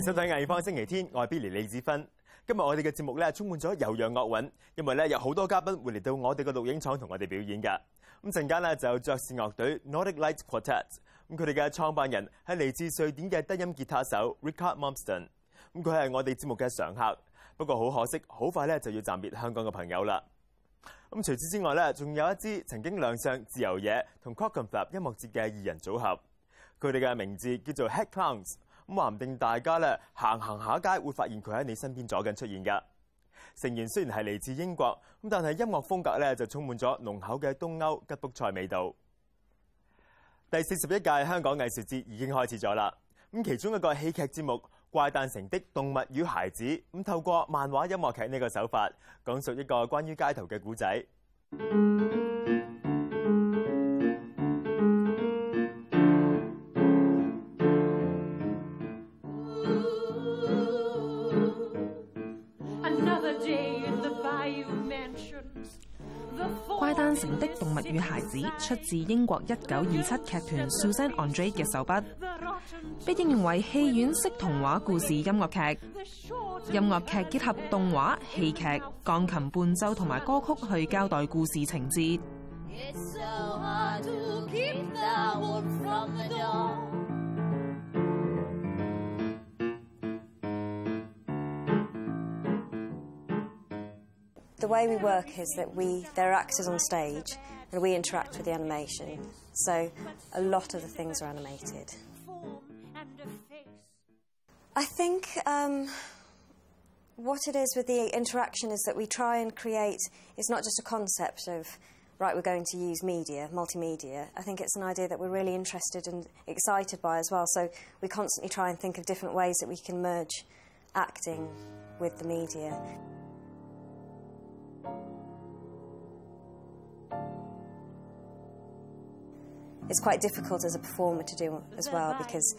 迎收睇藝方星期天，我係 Billy 李子芬。今日我哋嘅節目咧充滿咗悠揚樂韻，因為咧有好多嘉賓會嚟到我哋嘅錄影廠同我哋表演㗎。咁陣間咧就有爵士樂隊 Nordic Light Quartet，咁佢哋嘅創辦人係嚟自瑞典嘅低音吉他手 Richard m o m s t o n。咁佢係我哋節目嘅常客，不過好可惜，好快咧就要暫別香港嘅朋友啦。咁除此之外咧，仲有一支曾經亮相自由野同 Clockenflap 音樂節嘅二人組合，佢哋嘅名字叫做 Head Clowns。咁話唔定大家咧行行下街會發現佢喺你身邊左近出現㗎。成員雖然係嚟自英國，咁但係音樂風格咧就充滿咗濃厚嘅東歐吉卜赛味道。第四十一屆香港藝術節已經開始咗啦。咁其中一個戲劇節目《怪诞城的動物與孩子》，咁透過漫畫音樂劇呢個手法，講述一個關於街頭嘅故仔。的動物與孩子出自英國一九二七劇團 Susan Andre 嘅手筆，被應用為戲院式童話故事音樂劇。音樂劇結合動畫、戲劇、鋼琴伴奏同埋歌曲去交代故事情節。Way we work is that we there are actors on stage and we interact with the animation. So a lot of the things are animated. I think um, what it is with the interaction is that we try and create. It's not just a concept of right. We're going to use media, multimedia. I think it's an idea that we're really interested and excited by as well. So we constantly try and think of different ways that we can merge acting with the media. It's quite difficult as a performer to do as well because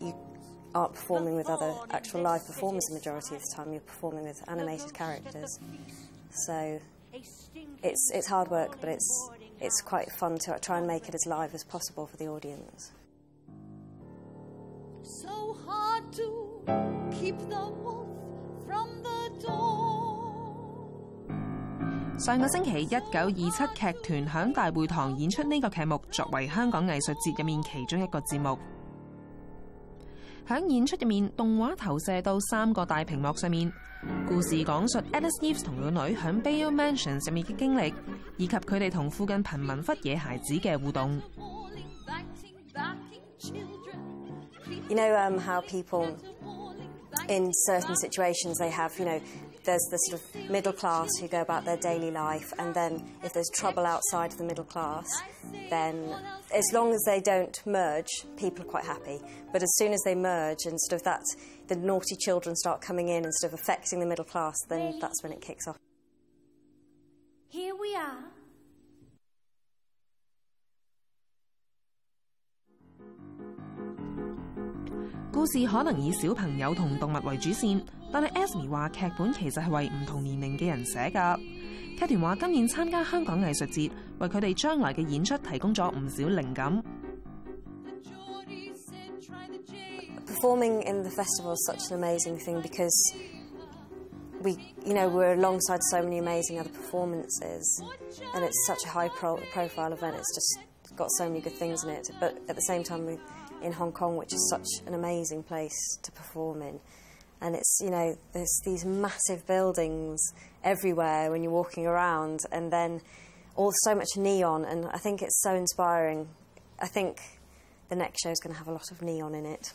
you aren't performing with other actual live performers the majority of the time. You're performing with animated characters, so it's it's hard work, but it's it's quite fun to try and make it as live as possible for the audience. So hard to keep the wolf from the door. 上个星期，一九二七劇團響大會堂演出呢個劇目，作為香港藝術節入面其中一個節目。響演出入面，動畫投射到三個大屏幕上面，故事講述 Alice Eve 同個女響 Bayeux Mansion 入面嘅經歷，以及佢哋同附近貧民窟野孩子嘅互動。You know um, how people in certain situations they have, you know, there's the sort of middle class who go about their daily life, and then if there's trouble outside of the middle class, then as long as they don't merge, people are quite happy. But as soon as they merge and sort of that, the naughty children start coming in and sort of affecting the middle class, then that's when it kicks off. Here we are. 故事可能以小朋友同动物为主线，但系 Esme 话剧本其实系为唔同年龄嘅人寫㗎。劇團話今年参加香港艺术节，为佢哋将来嘅演出提供咗唔少灵感。performing in the festival is such an amazing thing because we, you know, we're alongside so many amazing other performances, and it's such a high-profile event. It's just got so many good things in it. But at the same time, we. In Hong Kong, which is such an amazing place to perform in, and it's you know, there's these massive buildings everywhere when you're walking around, and then all so much neon, and I think it's so inspiring. I think the next show is going to have a lot of neon in it.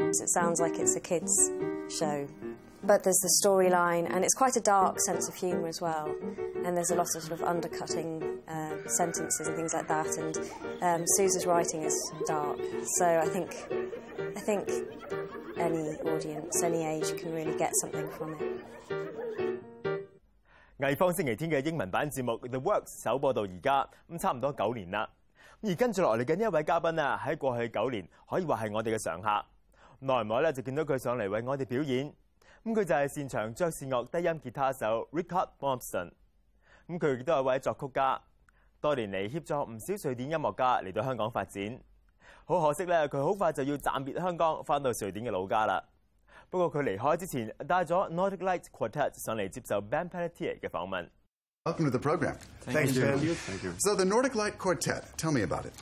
It sounds like it's a kids' show, but there's the storyline, and it's quite a dark sense of humour as well. And there's a lot of sort of undercutting uh, sentences and things like that. And um, Suze's writing is dark, so I think I think any audience, any age, can really get something from it. 艺方星期天嘅英文版节目 The Works 首播到而家，咁差唔多九年啦。而跟住落嚟嘅呢一位嘉宾啊，喺过去九年可以话系我哋嘅常客。耐唔耐咧就见到佢上嚟为我哋表演。咁佢就系擅长爵士乐低音吉他手 Richard Malmsteen。咁佢亦都系位作曲家， 多年嚟協助唔少瑞典音樂家嚟到香港發展。好可惜咧，佢好快就要暫別香港，翻到瑞典嘅老家啦。不過佢離開之前，帶咗 Nordic Lights Quartet 上嚟接受 Ben Pelletier 嘅訪問。Welcome to the program. Thanks, Ben. Thank you. So the Nordic Light Quartet, tell me about it.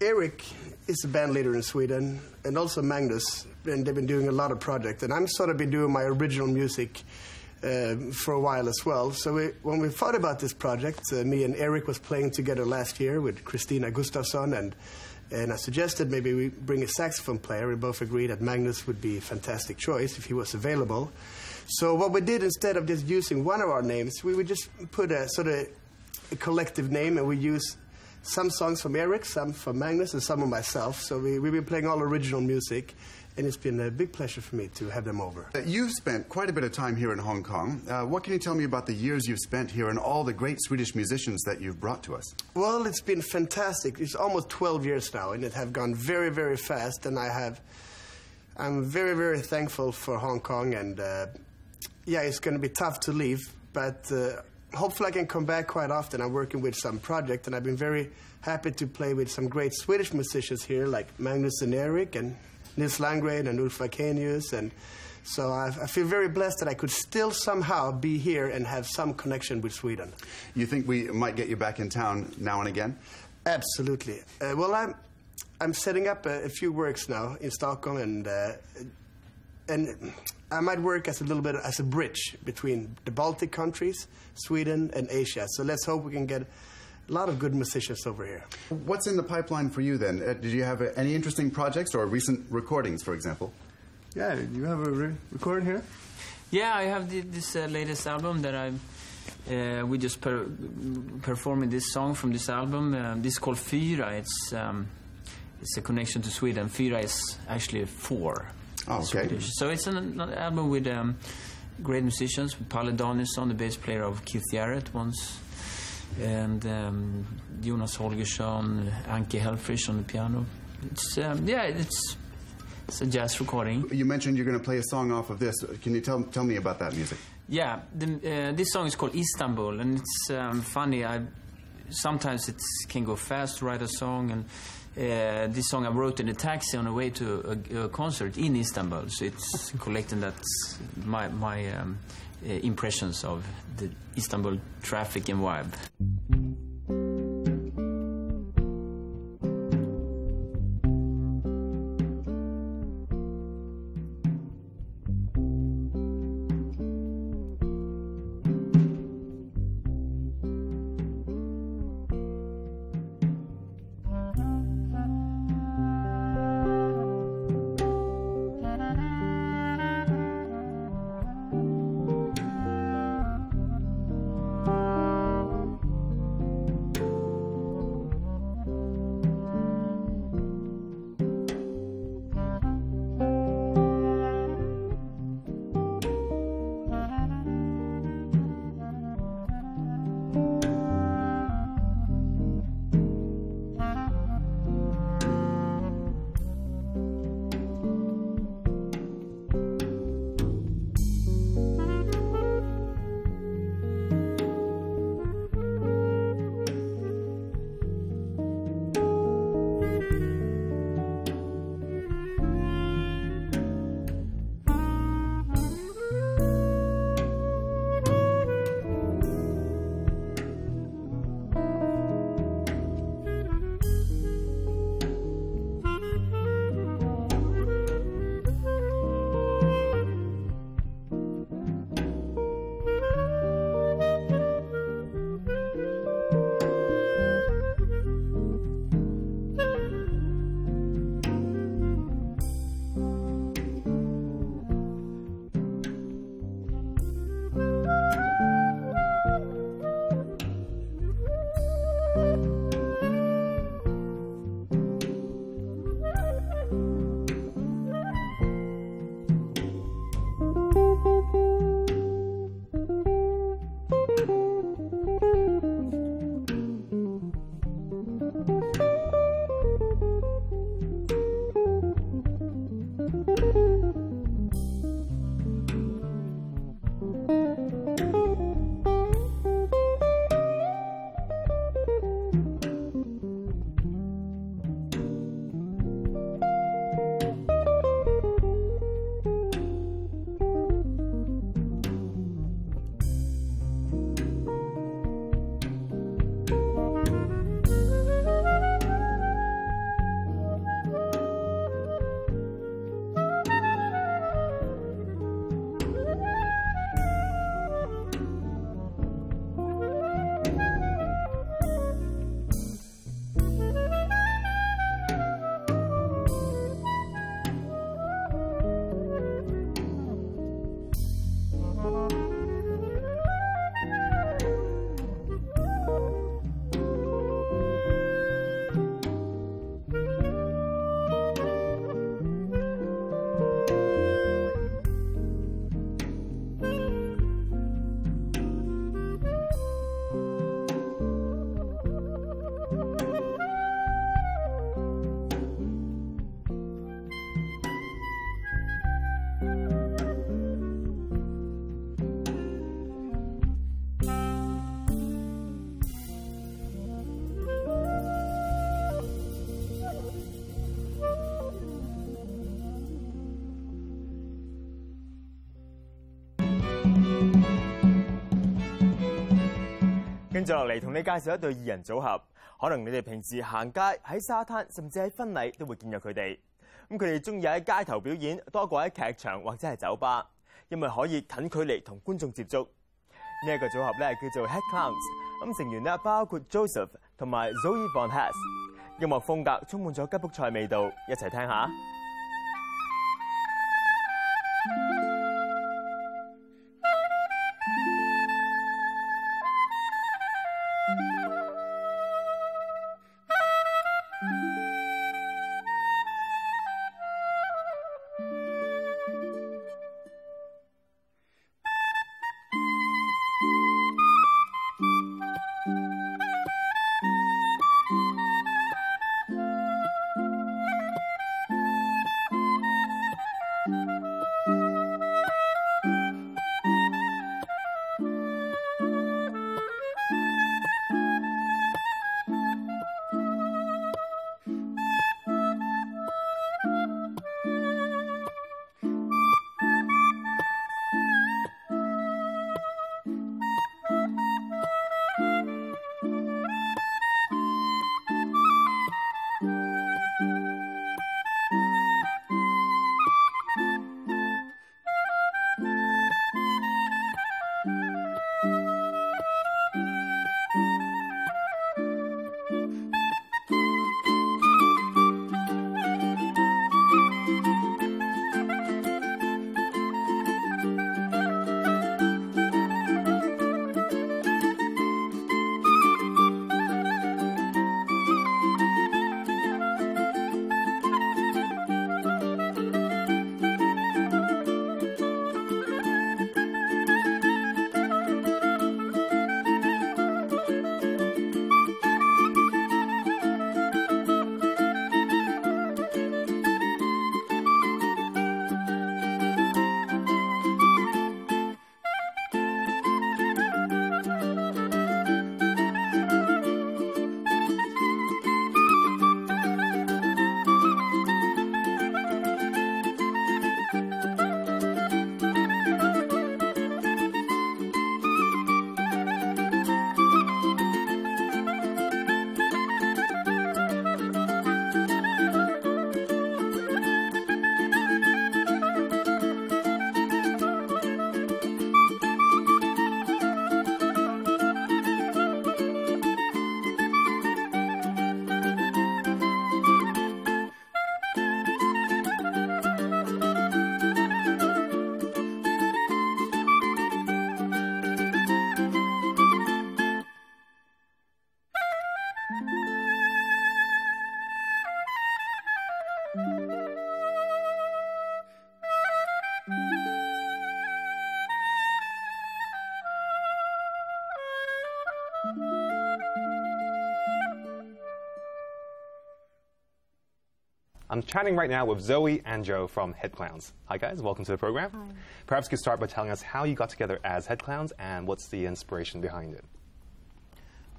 Eric is a band leader in Sweden, and also Magnus, and they've been doing a lot of projects. And I'm sort of been doing my original music uh, for a while as well. So we, when we thought about this project, uh, me and Eric was playing together last year with Christina Gustafsson, and and I suggested maybe we bring a saxophone player. We both agreed that Magnus would be a fantastic choice if he was available. So what we did instead of just using one of our names, we would just put a sort of a collective name, and we use some songs from Eric, some from Magnus, and some of myself. So we, we've been playing all original music, and it's been a big pleasure for me to have them over. Uh, You've spent quite a bit of time here in Hong Kong. Uh, what can you tell me about the years you've spent here and all the great Swedish musicians that you've brought to us? Well, it's been fantastic. It's almost 12 years now, and it have gone very, very fast. And I have, I'm very, very thankful for Hong Kong. And uh, yeah, it's going to be tough to leave, but uh, hopefully I can come back quite often. I'm working with some project, and I've been very happy to play with some great Swedish musicians here, like Magnus and Eric, and Nils Landgren and Ulf Wakenius, and so I, I feel very blessed that I could still somehow be here and have some connection with Sweden. You think we might get you back in town now and again? Absolutely. Uh, well, I'm I'm setting up a, a few works now in Stockholm, and uh, and I might work as a little bit as a bridge between the Baltic countries, Sweden, and Asia. So let's hope we can get a lot of good musicians over here. What's in the pipeline for you then? Uh, did you have uh, any interesting projects or recent recordings, for example? Yeah, you have a re- recording here. Yeah, I have the, this uh, latest album that I uh, we just per- performing this song from this album. Uh, this is called Fyra. It's um, it's a connection to Sweden. Fyra is actually four. Oh, okay. Swedish. So it's an, an album with um, great musicians. With Palle Danielsson, the bass player of Keith Jarrett once, and um, Jonas Holgersson, Anke Helfrich on the piano. It's um, yeah, it's it's a jazz recording. You mentioned you're going to play a song off of this. Can you tell, tell me about that music? Yeah, the, uh, this song is called Istanbul, and it's um, funny. I sometimes it can go fast to write a song, and uh, this song I wrote in a taxi on the way to a, a concert in Istanbul. So it's collecting that my my um, uh, impressions of the Istanbul traffic and vibe. 接落嚟，同你介紹一對二人組合，可能你哋平時行街、喺沙灘，甚至喺婚禮都會見到佢哋。咁佢哋中意喺街頭表演多過喺劇場或者係酒吧，因為可以近距離同觀眾接觸。呢、一個組合咧叫做 Head Clowns，咁成員咧包括 Joseph 同埋 Zoe Von Hess，音樂風格充滿咗吉卜賽味道，一齊聽下。I'm chatting right now with Zoe and Joe from Head Clowns. Hi, guys. Welcome to the program. Hi. Perhaps you could start by telling us how you got together as Head Clowns and what's the inspiration behind it.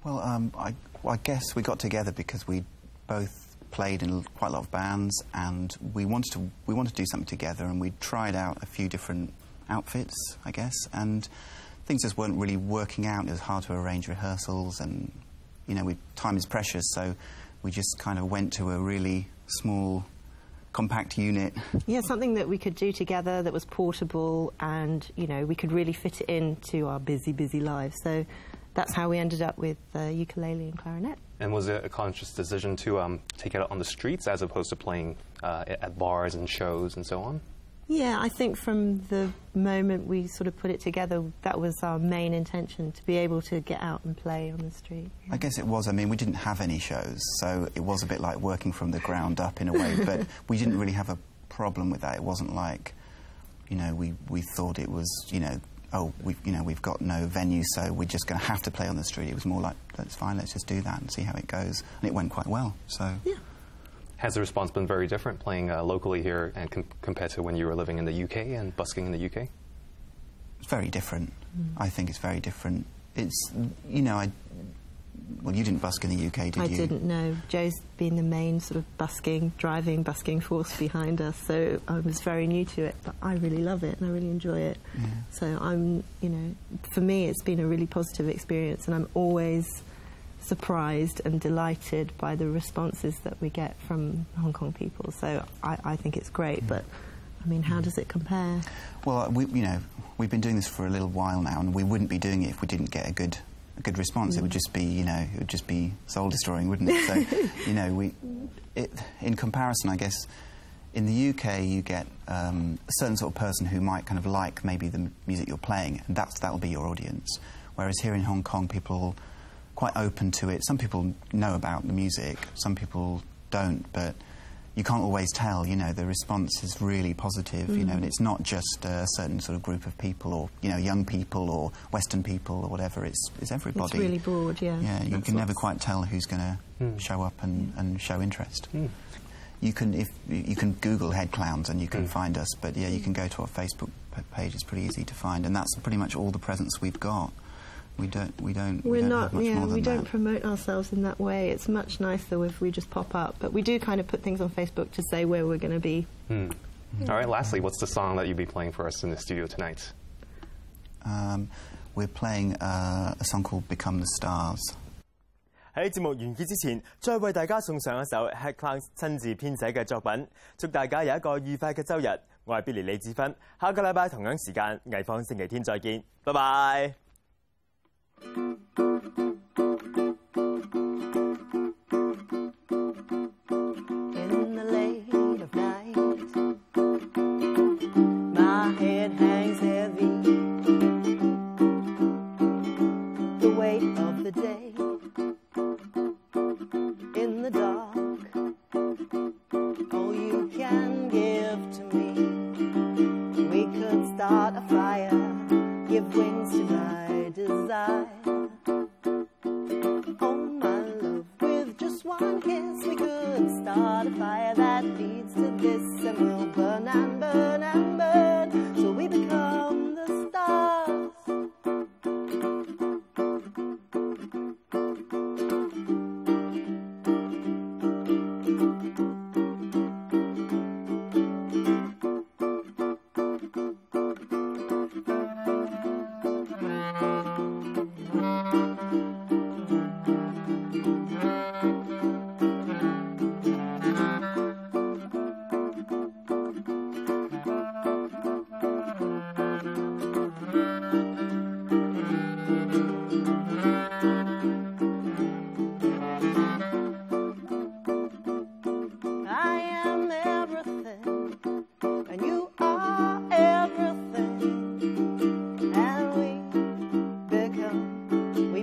Well, um, I, well, I guess we got together because we both played in quite a lot of bands, and we wanted to we wanted to do something together, and we tried out a few different outfits, I guess, and things just weren't really working out. It was hard to arrange rehearsals, and you know, we, time is precious, so we just kind of went to a really small, compact unit. Yeah, something that we could do together that was portable and, you know, we could really fit it into our busy, busy lives. So that's how we ended up with uh, ukulele and clarinet. And was it a conscious decision to um, take it out on the streets as opposed to playing uh, at bars and shows and so on? Yeah, I think from the moment we sort of put it together, that was our main intention to be able to get out and play on the street. I guess it was. I mean, we didn't have any shows, so it was a bit like working from the ground up in a way, but we didn't really have a problem with that. It wasn't like, you know, we, we thought it was, you know, oh, we you know, we've got no venue, so we're just going to have to play on the street. It was more like, that's fine, let's just do that and see how it goes. And it went quite well, so. Yeah. Has the response been very different playing uh, locally here and com- compared to when you were living in the UK and busking in the UK? It's very different. I think it's very different. It's, you know, I, well, you didn't busk in the UK, did I you? I didn't know. Joe's been the main sort of busking, driving, busking force behind us, so I was very new to it, but I really love it and I really enjoy it. Yeah. So I'm, you know, for me it's been a really positive experience and I'm always surprised and delighted by the responses that we get from Hong Kong people. So I, I think it's great, but I mean, how does it compare? Well, we, you know, we've been doing this for a little while now, and we wouldn't be doing it if we didn't get a good, a good response. It would just be, you know, it would just be soul destroying, wouldn't it? So, you know, we, it, in comparison, I guess, in the UK, you get um, a certain sort of person who might kind of like maybe the music you're playing, and that's that'll be your audience. Whereas here in Hong Kong, people quite open to it. Some people know about the music, some people don't, but you can't always tell. You know, the response is really positive. You know, and mm. it's not just a certain sort of group of people, or you know, young people, or Western people, or whatever. It's it's everybody. It's really broad, yeah. Yeah, you That's can never quite tell who's going to hmm. show up and, and show interest. Hmm. You can if you can Google head clowns and you can hmm. find us, but yeah, you can go to our Facebook page. It's pretty easy to find, and that's pretty much all the presence we've got. We don't we don't we We're don't not, have much yeah, more than we don't that. promote ourselves in that way. It's much nicer if we just pop up, but we do kind of put things on Facebook to say where we're going to be. Hmm. All right, lastly, what's the song that you'll be playing for us in the studio tonight? Um, we're playing uh, a song called "Become the Stars." 喺节目完结之前，再为大家送上一首 Head Clown 亲自编写嘅作品，祝大家有一个愉快嘅周日。我系 Billy 李志芬，下个礼拜同样时间，艺坊星期天再见，拜拜。 in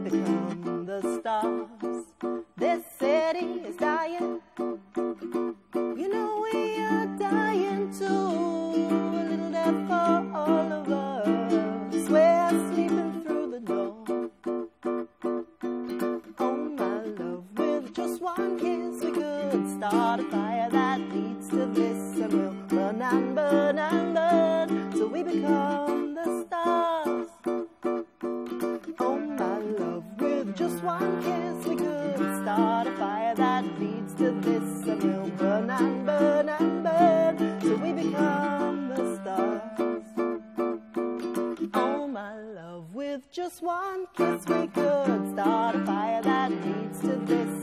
become, with just one kiss we could start a fire that leads to this,